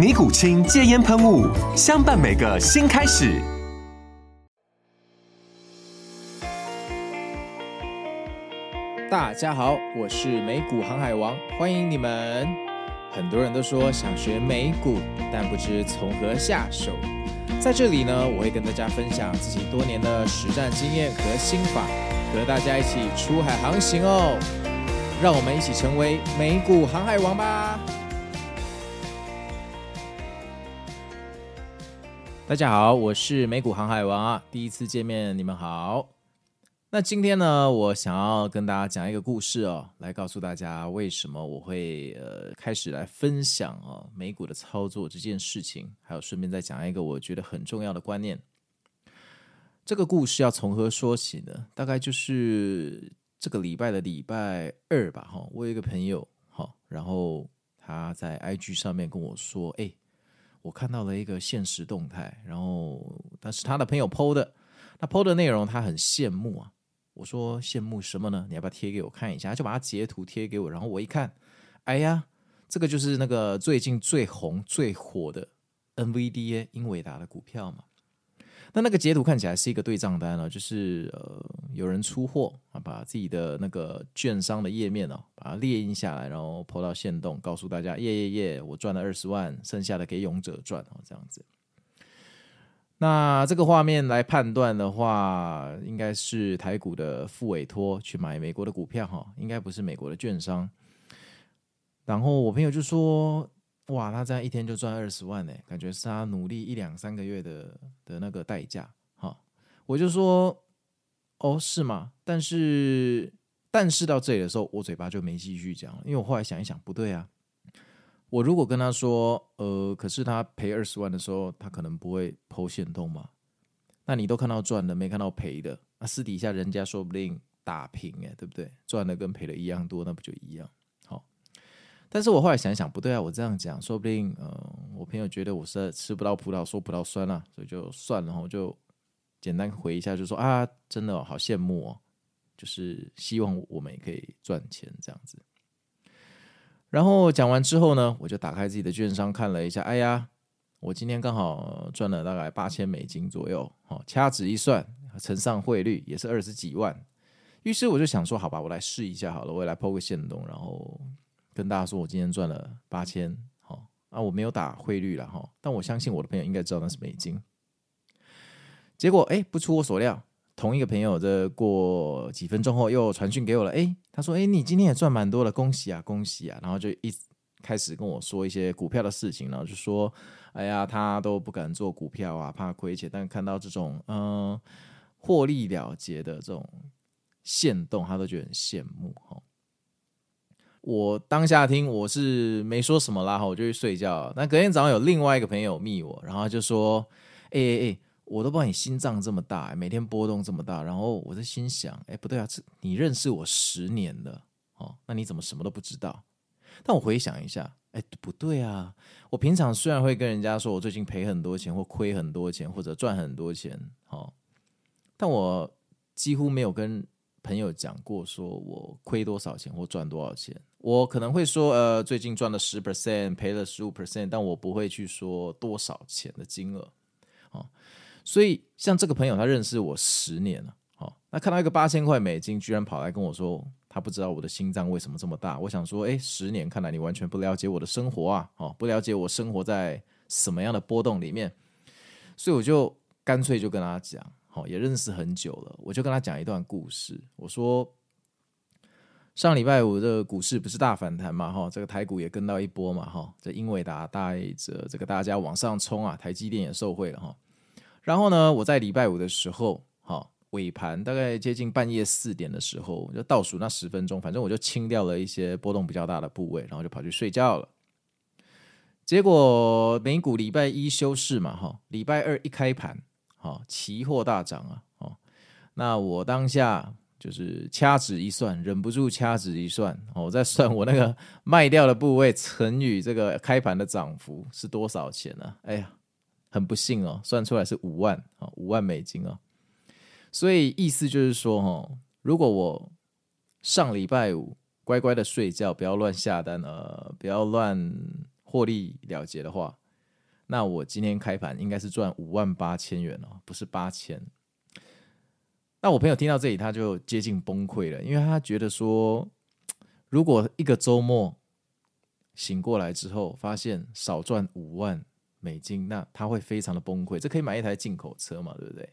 尼古清戒烟喷雾，相伴每个新开始。大家好，我是美股航海王，欢迎你们。很多人都说想学美股，但不知从何下手。在这里呢，我会跟大家分享自己多年的实战经验和心法，和大家一起出海航行哦。让我们一起成为美股航海王吧。大家好，我是美股航海王啊，第一次见面，你们好。那今天呢，我想要跟大家讲一个故事哦，来告诉大家为什么我会呃开始来分享哦美股的操作这件事情，还有顺便再讲一个我觉得很重要的观念。这个故事要从何说起呢？大概就是这个礼拜的礼拜二吧，哈，我有一个朋友，哈，然后他在 IG 上面跟我说，哎。我看到了一个现实动态，然后但是他的朋友 PO 的，那 PO 的内容他很羡慕啊。我说羡慕什么呢？你要不要贴给我看一下？就把他截图贴给我，然后我一看，哎呀，这个就是那个最近最红最火的 NVDA 英伟达的股票嘛。那那个截图看起来是一个对账单哦，就是呃有人出货啊，把自己的那个券商的页面哦，把它列印下来，然后 po 到线动，告诉大家耶耶耶，我赚了二十万，剩下的给勇者赚哦，这样子。那这个画面来判断的话，应该是台股的副委托去买美国的股票哈，应该不是美国的券商。然后我朋友就说。哇，他这样一天就赚二十万呢，感觉是他努力一两三个月的的那个代价。哈，我就说，哦，是吗？但是，但是到这里的时候，我嘴巴就没继续讲了，因为我后来想一想，不对啊，我如果跟他说，呃，可是他赔二十万的时候，他可能不会剖线通嘛。那你都看到赚的，没看到赔的，那私底下人家说不定打平哎，对不对？赚的跟赔的一样多，那不就一样？但是我后来想想，不对啊，我这样讲，说不定，嗯、我朋友觉得我是吃不到葡萄说葡萄酸了，啊，所以就算了，我就简单回一下，就说啊，真的，好羡慕哦，就是希望我们也可以赚钱这样子。然后讲完之后呢，我就打开自己的券商看了一下，哎呀，我今天刚好赚了大概八千美金左右，哦，掐指一算，乘上汇率也是二十几万。于是我就想说，好吧，我来试一下好了，我也来抛个限动，然后。跟大家说，我今天赚了八千，好啊，我没有打汇率了哈，但我相信我的朋友应该知道那是美金。结果哎，不出我所料，同一个朋友这过几分钟后又传讯给我了，哎，他说哎，你今天也赚蛮多了，恭喜啊，恭喜啊，然后就一开始跟我说一些股票的事情，然后就说，哎呀，他都不敢做股票啊，怕亏钱，但看到这种嗯获利了结的这种现动，他都觉得很羡慕哈。我当下听我是没说什么啦，我就去睡觉。那隔天早上有另外一个朋友密我，然后就说：“哎哎哎，我都不知道你心脏这么大，每天波动这么大。”然后我在心想：“哎，不对啊，这你认识我十年了哦，那你怎么什么都不知道？”但我回想一下，哎，不对啊，我平常虽然会跟人家说我最近赔很多钱，或亏很多钱，或者赚很多钱，哦，但我几乎没有跟。朋友讲过，说我亏多少钱或赚多少钱，我可能会说，呃，最近赚了十 percent，赔了十五 percent，但我不会去说多少钱的金额，哦，所以像这个朋友，他认识我十年了，哦，那看到一个八千块美金，居然跑来跟我说，他不知道我的心脏为什么这么大，我想说，哎，十年看来你完全不了解我的生活啊，哦，不了解我生活在什么样的波动里面，所以我就。干脆就跟他讲，好，也认识很久了，我就跟他讲一段故事。我说，上礼拜五的股市不是大反弹嘛，哈，这个台股也跟到一波嘛，哈，这英伟达带着这个大家往上冲啊，台积电也受惠了哈。然后呢，我在礼拜五的时候，哈，尾盘大概接近半夜四点的时候，就倒数那十分钟，反正我就清掉了一些波动比较大的部位，然后就跑去睡觉了。结果美股礼拜一休市嘛，哈，礼拜二一开盘，哈，期货大涨啊，哦，那我当下就是掐指一算，忍不住掐指一算，我在算我那个卖掉的部位乘以这个开盘的涨幅是多少钱呢？哎呀，很不幸哦，算出来是五万，哦，五万美金哦。所以意思就是说，哈，如果我上礼拜五乖乖的睡觉，不要乱下单，呃，不要乱。获利了结的话，那我今天开盘应该是赚五万八千元哦，不是八千。那我朋友听到这里，他就接近崩溃了，因为他觉得说，如果一个周末醒过来之后，发现少赚五万美金，那他会非常的崩溃。这可以买一台进口车嘛，对不对？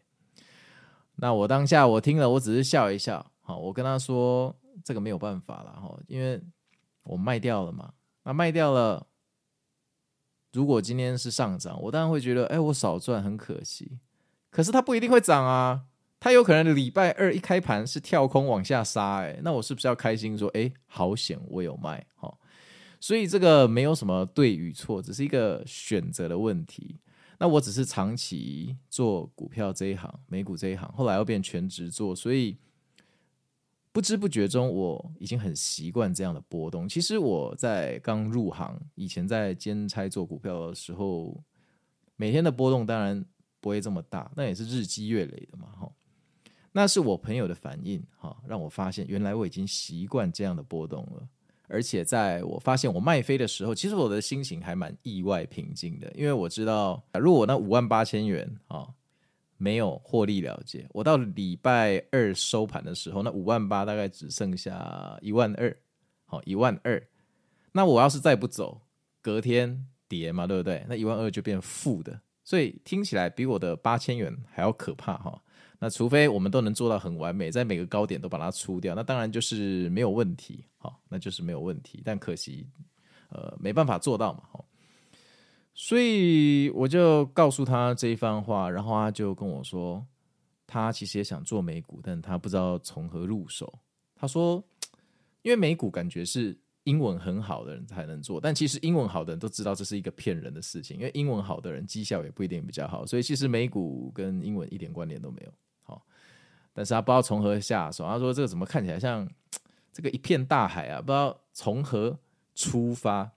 那我当下我听了，我只是笑一笑。好，我跟他说，这个没有办法了哈，因为我卖掉了嘛，那卖掉了。如果今天是上涨，我当然会觉得，哎，我少赚很可惜。可是它不一定会涨啊，它有可能礼拜二一开盘是跳空往下杀，哎，那我是不是要开心说，哎，好险我有卖，好。所以这个没有什么对与错，只是一个选择的问题。那我只是长期做股票这一行，美股这一行，后来又变全职做，所以。不知不觉中，我已经很习惯这样的波动。其实我在刚入行以前，在兼差做股票的时候，每天的波动当然不会这么大，那也是日积月累的嘛。哈，那是我朋友的反应，哈，让我发现原来我已经习惯这样的波动了。而且在我发现我卖飞的时候，其实我的心情还蛮意外平静的，因为我知道，如果我那五万八千元啊。没有获利了结，我到礼拜二收盘的时候，那五万八大概只剩下一万二，好，一万二。那我要是再不走，隔天跌嘛，对不对？那一万二就变负的，所以听起来比我的八千元还要可怕哈。那除非我们都能做到很完美，在每个高点都把它出掉，那当然就是没有问题，好，那就是没有问题。但可惜，呃，没办法做到嘛，好。所以我就告诉他这一番话，然后他就跟我说，他其实也想做美股，但他不知道从何入手。他说，因为美股感觉是英文很好的人才能做，但其实英文好的人都知道这是一个骗人的事情，因为英文好的人绩效也不一定比较好，所以其实美股跟英文一点关联都没有。但是他不知道从何下手。他说这个怎么看起来像这个一片大海啊？不知道从何出发。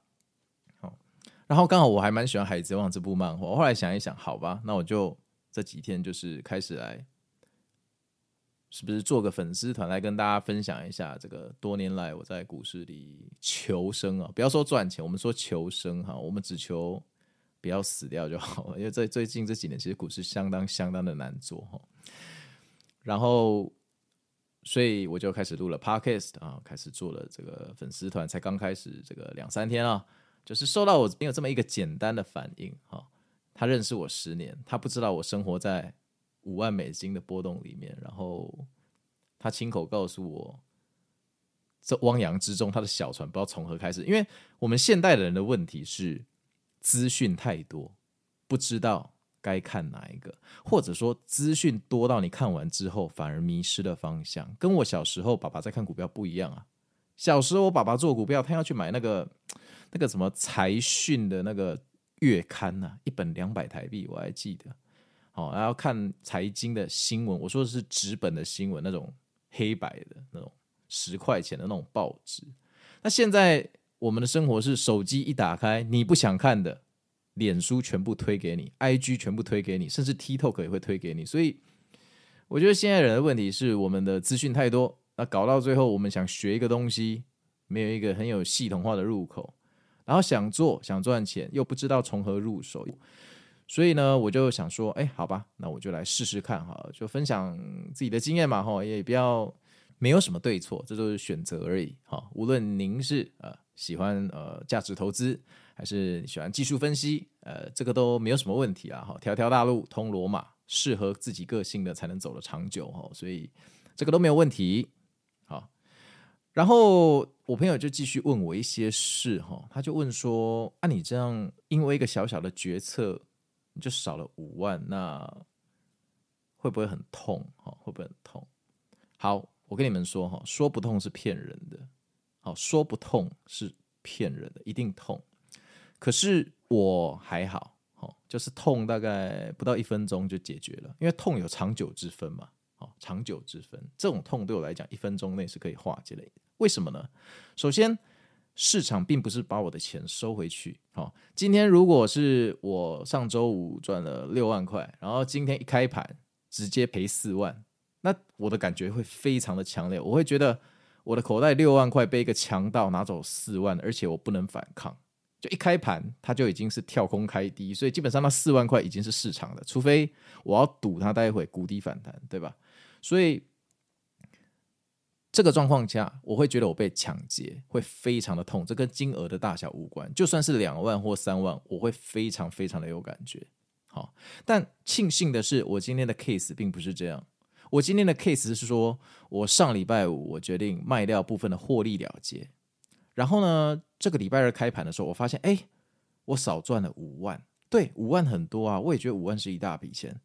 好然后刚好我还蛮喜欢《海贼王》这部漫画，我后来想一想，好吧，那我就这几天就是开始来，是不是做个粉丝团来跟大家分享一下这个多年来我在股市里求生啊，不要说赚钱，我们说求生哈，我们只求不要死掉就好了，因为在最近这几年其实股市相当相当的难做。然后，所以我就开始录了 Podcast 啊，开始做了这个粉丝团，才刚开始这个两三天啊。就是收到我没有这么一个简单的反应哈，他认识我十年，他不知道我生活在五万美金的波动里面，然后他亲口告诉我，这汪洋之中他的小船不知道从何开始，因为我们现代的人的问题是资讯太多，不知道该看哪一个，或者说资讯多到你看完之后反而迷失了方向，跟我小时候爸爸在看股票不一样啊，小时候我爸爸做股票，他要去买那个。那个什么财讯的那个月刊呐、一本两百台币，我还记得。好，然后看财经的新闻，我说的是纸本的新闻，那种黑白的那种十块钱的那种报纸。那现在我们的生活是手机一打开，你不想看的，脸书全部推给你，IG 全部推给你，甚至 TikTok 也会推给你。所以我觉得现在人的问题是我们的资讯太多，那搞到最后，我们想学一个东西，没有一个很有系统化的入口。然后想做想赚钱，又不知道从何入手，所以呢，我就想说，哎，好吧，那我就来试试看哈，就分享自己的经验嘛，哈，也不要没有什么对错，这都是选择而已，哈。无论您是呃喜欢呃价值投资，还是喜欢技术分析，呃，这个都没有什么问题啊，哈。条条大路通罗马，适合自己个性的才能走得长久哦，所以这个都没有问题。好，然后我朋友就继续问我一些事哈，他就问说：啊，你这样因为一个小小的决策，你就少了五万，那会不会很痛？哈，会不会很痛？好，我跟你们说哈，说不痛是骗人的。好，说不痛是骗人的，一定痛。可是我还好，哦，就是痛大概不到一分钟就解决了，因为痛有长久之分嘛，哦，长久之分，这种痛对我来讲一分钟内是可以化解的。为什么呢？首先，市场并不是把我的钱收回去。哦，今天如果是我上周五赚了六万块，然后今天一开盘直接赔四万，那我的感觉会非常的强烈，我会觉得我的口袋六万块被一个强盗拿走四万，而且我不能反抗。就一开盘，它就已经是跳空开低，所以基本上那四万块已经是市场的，除非我要赌它待会谷底反弹，对吧？所以这个状况下，我会觉得我被抢劫会非常的痛，这跟金额的大小无关。就算是两万或三万，我会非常非常的有感觉。好，但庆幸的是，我今天的 case 并不是这样。我今天的 case 是说，我上礼拜五我决定卖掉部分的获利了结。然后呢，这个礼拜二开盘的时候，我发现，哎，我少赚了五万。对，五万很多啊，我也觉得五万是一大笔钱。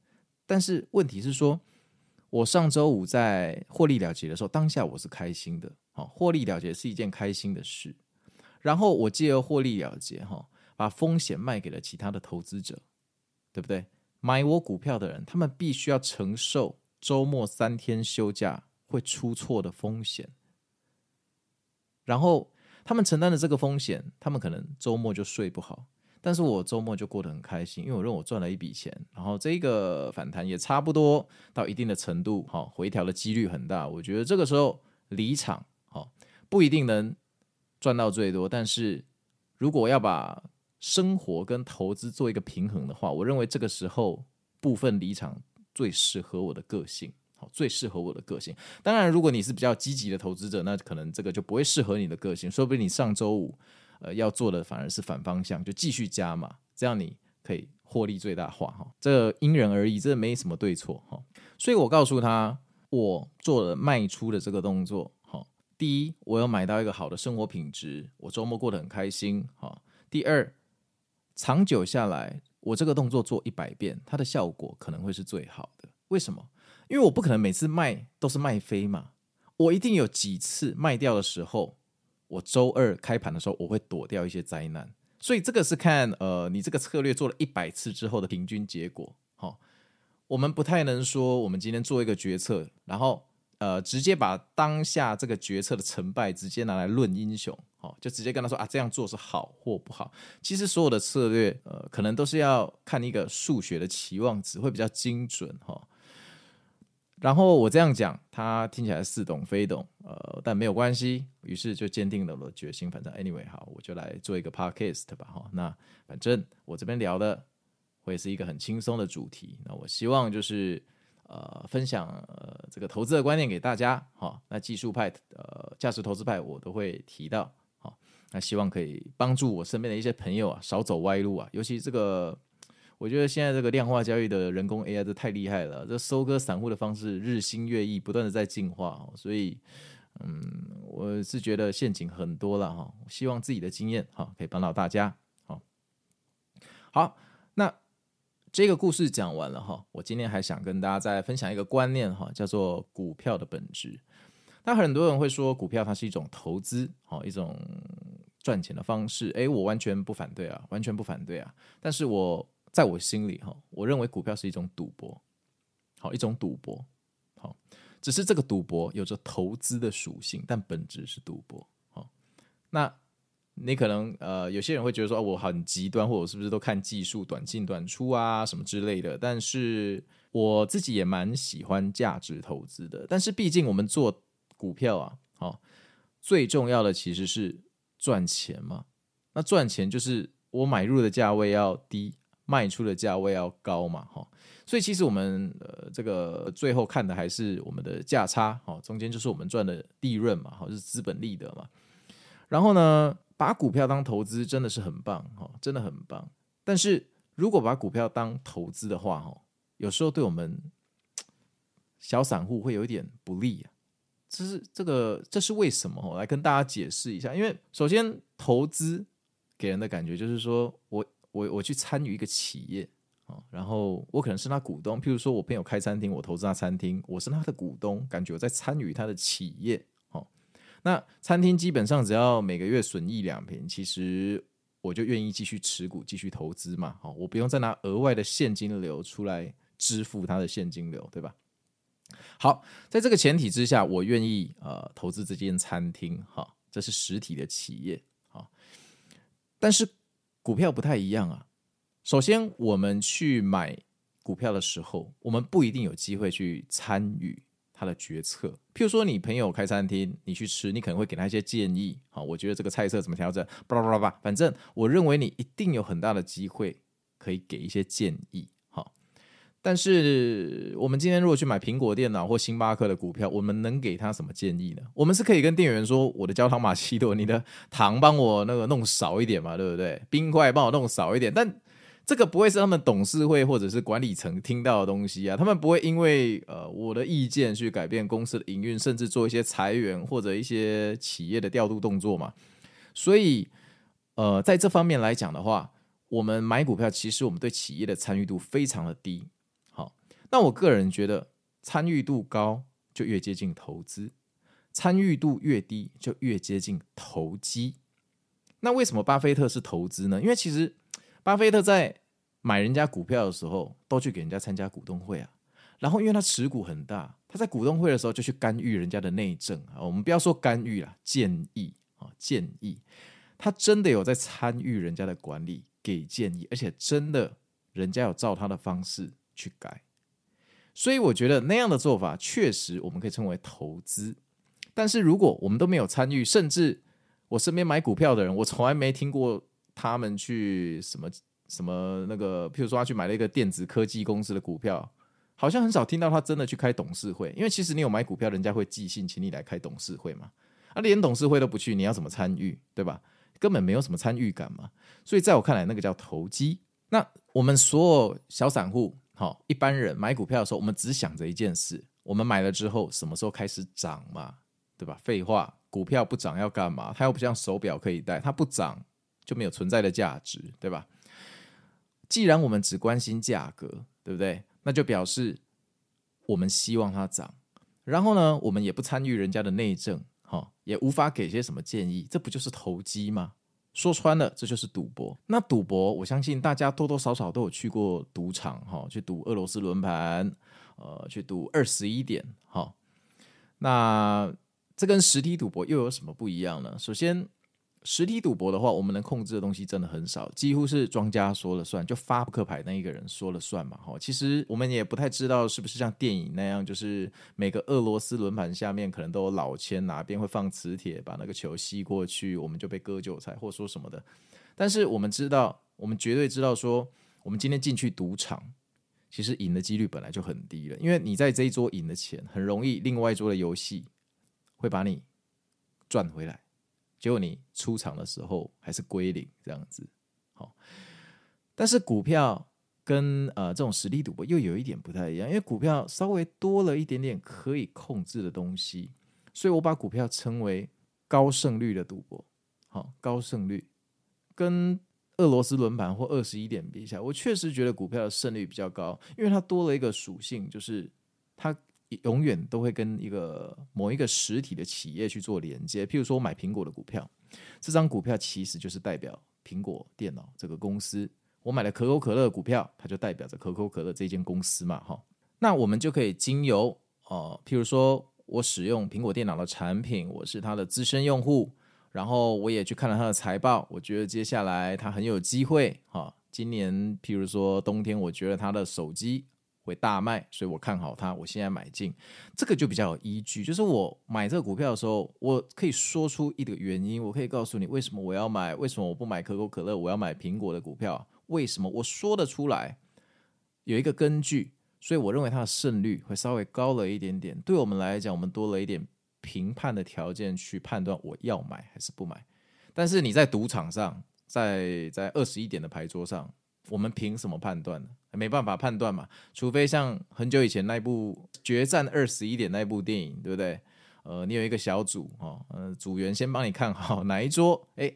但是问题是说，我上周五在获利了结的时候，当下我是开心的，好，获利了结是一件开心的事。然后我借由获利了结，哈，把风险卖给了其他的投资者，对不对？买我股票的人，他们必须要承受周末三天休假会出错的风险，然后。他们承担的这个风险，他们可能周末就睡不好，但是我周末就过得很开心，因为我认为我赚了一笔钱，然后这个反弹也差不多到一定的程度，好，回调的几率很大。我觉得这个时候离场，好，不一定能赚到最多，但是如果要把生活跟投资做一个平衡的话，我认为这个时候部分离场最适合我的个性。最适合我的个性。当然，如果你是比较积极的投资者，那可能这个就不会适合你的个性。说不定你上周五，呃，要做的反而是反方向，就继续加码，这样你可以获利最大化。哈，这个因人而异，这没什么对错。哈，所以我告诉他，我做了卖出的这个动作。哈，第一，我有买到一个好的生活品质，我周末过得很开心。哈，第二，长久下来，我这个动作做一百遍，它的效果可能会是最好的。为什么？因为我不可能每次卖都是卖飞嘛，我一定有几次卖掉的时候，我周二开盘的时候我会躲掉一些灾难，所以这个是看呃你这个策略做了一百次之后的平均结果。好、我们不太能说我们今天做一个决策，然后呃直接把当下这个决策的成败直接拿来论英雄，好、就直接跟他说啊这样做是好或不好。其实所有的策略呃可能都是要看一个数学的期望值会比较精准哈。然后我这样讲，他听起来似懂非懂，呃，但没有关系。于是就坚定了我的决心。反正 anyway，好，我就来做一个 podcast 吧。哈，那反正我这边聊的会是一个很轻松的主题。那我希望就是呃，分享呃这个投资的观念给大家。哈，那技术派呃价值投资派我都会提到。好，那希望可以帮助我身边的一些朋友啊，少走歪路啊，尤其这个。我觉得现在这个量化交易的人工 AI 都太厉害了，这收割散户的方式日新月异，不断的在进化，所以，嗯，我是觉得陷阱很多了哈。希望自己的经验哈可以帮到大家。好，好，那这个故事讲完了哈，我今天还想跟大家再分享一个观念哈，叫做股票的本质。那很多人会说股票它是一种投资，好一种赚钱的方式，诶，我完全不反对啊，完全不反对啊，但是我。在我心里哈，我认为股票是一种赌博，好一种赌博，好，只是这个赌博有着投资的属性，但本质是赌博。好，那你可能呃，有些人会觉得说，我很极端，或者是不是都看技术，短进短出啊，什么之类的。但是我自己也蛮喜欢价值投资的。但是毕竟我们做股票啊，好，最重要的其实是赚钱嘛。那赚钱就是我买入的价位要低。卖出的价位要高嘛，哈，所以其实我们呃这个最后看的还是我们的价差，哈，中间就是我们赚的利润嘛，哈，是资本利得嘛。然后呢，把股票当投资真的是很棒，哈，真的很棒。但是如果把股票当投资的话，哈，有时候对我们小散户会有一点不利啊。这是这个，这是为什么？我来跟大家解释一下。因为首先，投资给人的感觉就是说我我我去参与一个企业啊，然后我可能是他股东。譬如说我朋友开餐厅，我投资他餐厅，我是他的股东，感觉我在参与他的企业。哦，那餐厅基本上只要每个月损益两平，其实我就愿意继续持股，继续投资嘛。哦，我不用再拿额外的现金流出来支付他的现金流，对吧？好，在这个前提之下，我愿意呃投资这间餐厅，哈，这是实体的企业，哈。但是股票不太一样啊。首先，我们去买股票的时候，我们不一定有机会去参与他的决策。譬如说，你朋友开餐厅，你去吃，你可能会给他一些建议，好，我觉得这个菜色怎么调整，巴拉巴拉巴，反正我认为你一定有很大的机会可以给一些建议。但是我们今天如果去买苹果电脑或星巴克的股票，我们能给他什么建议呢？我们是可以跟店员说：“我的焦糖玛奇朵，你的糖帮我那个弄少一点嘛，对不对？冰块帮我弄少一点。”但这个不会是他们董事会或者是管理层听到的东西啊，他们不会因为呃我的意见去改变公司的营运，甚至做一些裁员或者一些企业的调度动作嘛。所以呃，在这方面来讲的话，我们买股票其实我们对企业的参与度非常的低。那我个人觉得，参与度高就越接近投资，参与度越低就越接近投机。那为什么巴菲特是投资呢？因为其实巴菲特在买人家股票的时候，都去给人家参加股东会啊。然后因为他持股很大，他在股东会的时候就去干预人家的内政啊。我们不要说干预啊，建议啊，建议。他真的有在参与人家的管理，给建议，而且真的人家有照他的方式去改。所以我觉得那样的做法确实我们可以称为投资，但是如果我们都没有参与，甚至我身边买股票的人，我从来没听过他们去什么什么那个，譬如说他去买了一个电子科技公司的股票，好像很少听到他真的去开董事会，因为其实你有买股票，人家会寄信请你来开董事会嘛，啊，连董事会都不去，你要怎么参与，对吧？根本没有什么参与感嘛。所以在我看来，那个叫投机。那我们所有小散户。好，一般人买股票的时候，我们只想着一件事：我们买了之后，什么时候开始涨嘛？对吧？废话，股票不涨要干嘛？它又不像手表可以戴，它不涨就没有存在的价值，对吧？既然我们只关心价格，对不对？那就表示我们希望它涨。然后呢，我们也不参与人家的内政，哈，也无法给些什么建议，这不就是投机吗？说穿了，这就是赌博。那赌博，我相信大家多多少少都有去过赌场，哈，去赌俄罗斯轮盘，呃，去赌二十一点，哈。那这跟实体赌博又有什么不一样呢？首先，实体赌博的话，我们能控制的东西真的很少，几乎是庄家说了算，就发扑克牌那一个人说了算嘛。哈，其实我们也不太知道是不是像电影那样，就是每个俄罗斯轮盘下面可能都有老千，哪边会放磁铁把那个球吸过去，我们就被割韭菜或说什么的。但是我们知道，我们绝对知道说，我们今天进去赌场，其实赢的几率本来就很低了，因为你在这一桌赢的钱，很容易另外一桌的游戏会把你赚回来。结果你出场的时候还是归零这样子，好。但是股票跟呃这种实力赌博又有一点不太一样，因为股票稍微多了一点点可以控制的东西，所以我把股票称为高胜率的赌博。好，高胜率跟俄罗斯轮盘或二十一点比起来，我确实觉得股票的胜率比较高，因为它多了一个属性，就是它。永远都会跟一个某一个实体的企业去做连接，譬如说我买苹果的股票，这张股票其实就是代表苹果电脑这个公司；我买了可口可乐的股票，它就代表着可口可乐这间公司嘛，哈。那我们就可以经由哦，譬如说我使用苹果电脑的产品，我是它的资深用户，然后我也去看了它的财报，我觉得接下来它很有机会，哈。今年譬如说冬天，我觉得它的手机。会大卖，所以我看好它。我现在买进，这个就比较有依据。就是我买这个股票的时候，我可以说出一个原因，我可以告诉你为什么我要买，为什么我不买可口可乐，我要买苹果的股票？为什么我说得出来？有一个根据，所以我认为它的胜率会稍微高了一点点。对我们来讲，我们多了一点评判的条件去判断我要买还是不买。但是你在赌场上，在在二十一点的牌桌上。我们凭什么判断呢？没办法判断嘛，除非像很久以前那部《决战二十一点》那部电影，对不对？呃，你有一个小组哦，呃，组员先帮你看好 哪一桌，哎，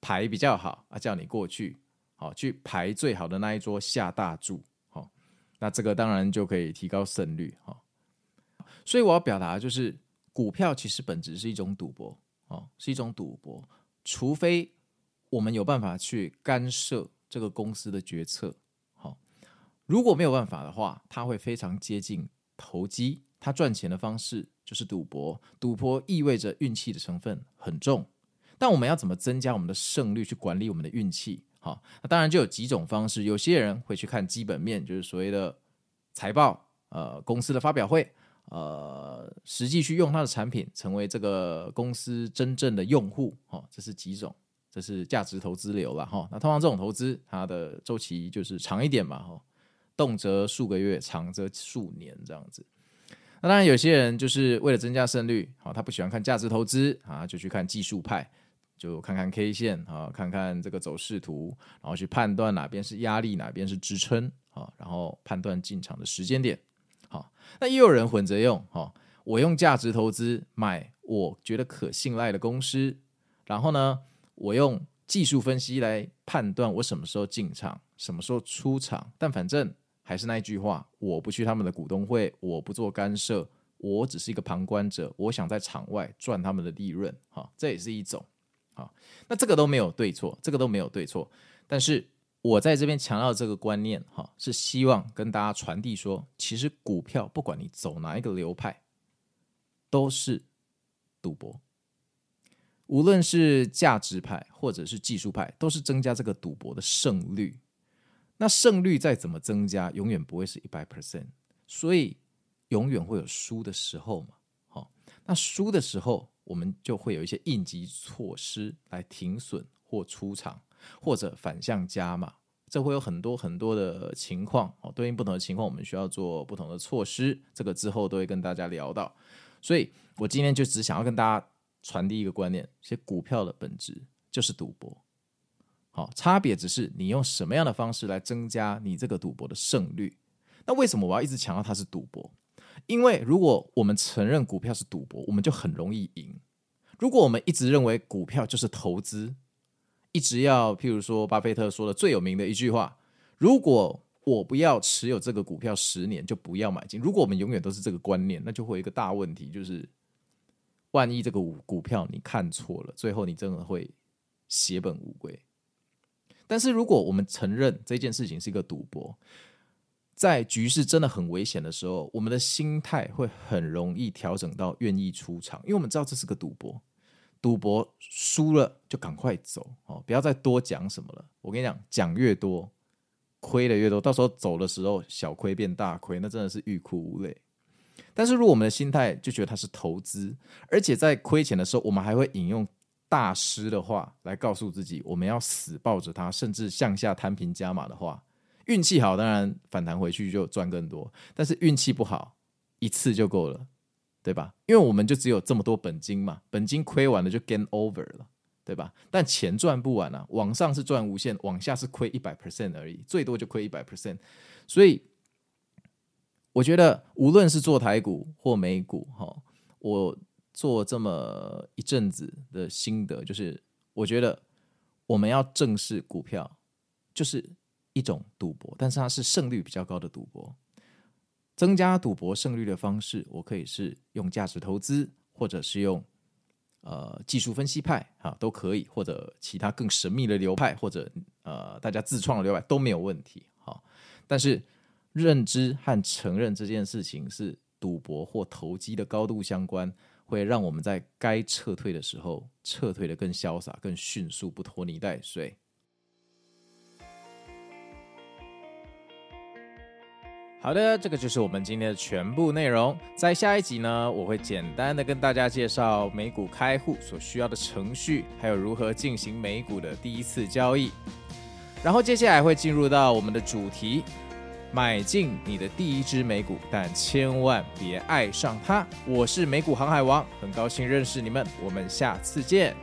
牌比较好啊，叫你过去，好、哦、去排最好的那一桌下大注，好、哦，那这个当然就可以提高胜率，哈、哦。所以我要表达就是，股票其实本质是一种赌博，哦，是一种赌博，除非我们有办法去干涉这个公司的决策。好如果没有办法的话，它会非常接近投机。它赚钱的方式就是赌博，赌博意味着运气的成分很重。但我们要怎么增加我们的胜率，去管理我们的运气？好，那当然就有几种方式。有些人会去看基本面，就是所谓的财报，呃，公司的发表会，呃，实际去用它的产品，成为这个公司真正的用户。好，这是几种，这是价值投资流了哈。那通常这种投资，它的周期就是长一点嘛，哈。动辄数个月，长则数年这样子。那当然，有些人就是为了增加胜率，好，他不喜欢看价值投资啊，就去看技术派，就看看 K 线啊，看看这个走势图，然后去判断哪边是压力，哪边是支撑啊，然后判断进场的时间点。好，那也有人混着用，哈，我用价值投资买我觉得可信赖的公司，然后呢，我用技术分析来判断我什么时候进场，什么时候出场，但反正。还是那一句话，我不去他们的股东会，我不做干涉，我只是一个旁观者。我想在场外赚他们的利润，哈，这也是一种，好，那这个都没有对错，这个都没有对错。但是我在这边强调这个观念，哈，是希望跟大家传递说，其实股票不管你走哪一个流派，都是赌博，无论是价值派或者是技术派，都是增加这个赌博的胜率。那胜率再怎么增加，永远不会是一百 percent，所以永远会有输的时候嘛。好，那输的时候，我们就会有一些应急措施来停损或出场，或者反向加码。这会有很多很多的情况哦，对应不同的情况，我们需要做不同的措施。这个之后都会跟大家聊到。所以我今天就只想要跟大家传递一个观念：其实股票的本质就是赌博。好，差别只是你用什么样的方式来增加你这个赌博的胜率。那为什么我要一直强调它是赌博？因为如果我们承认股票是赌博，我们就很容易赢。如果我们一直认为股票就是投资，一直要譬如说巴菲特说的最有名的一句话：如果我不要持有这个股票十年，就不要买进。如果我们永远都是这个观念，那就会有一个大问题，就是万一这个股股票你看错了，最后你真的会血本无归。但是，如果我们承认这件事情是一个赌博，在局势真的很危险的时候，我们的心态会很容易调整到愿意出场，因为我们知道这是个赌博，赌博输了就赶快走哦，不要再多讲什么了。我跟你讲，讲越多，亏的越多，到时候走的时候小亏变大亏，那真的是欲哭无泪。但是，如果我们的心态就觉得它是投资，而且在亏钱的时候，我们还会引用。大师的话来告诉自己，我们要死抱着它，甚至向下摊平加码的话，运气好当然反弹回去就赚更多，但是运气不好一次就够了，对吧？因为我们就只有这么多本金嘛，本金亏完了就 game over 了，对吧？但钱赚不完啊，往上是赚无限，往下是亏一百 percent 而已，最多就亏一百 percent。所以我觉得无论是做台股或美股，哈，我。做这么一阵子的心得，就是我觉得我们要正视股票，就是一种赌博，但是它是胜率比较高的赌博。增加赌博胜率的方式，我可以是用价值投资，或者是用呃技术分析派啊，都可以，或者其他更神秘的流派，或者呃大家自创的流派都没有问题。好，但是认知和承认这件事情是赌博或投机的高度相关。会让我们在该撤退的时候撤退得更潇洒、更迅速，不拖泥带水。好的，这个就是我们今天的全部内容。在下一集呢，我会简单的跟大家介绍美股开户所需要的程序，还有如何进行美股的第一次交易。然后接下来会进入到我们的主题。买进你的第一支美股，但千万别爱上它。我是美股航海王，很高兴认识你们，我们下次见。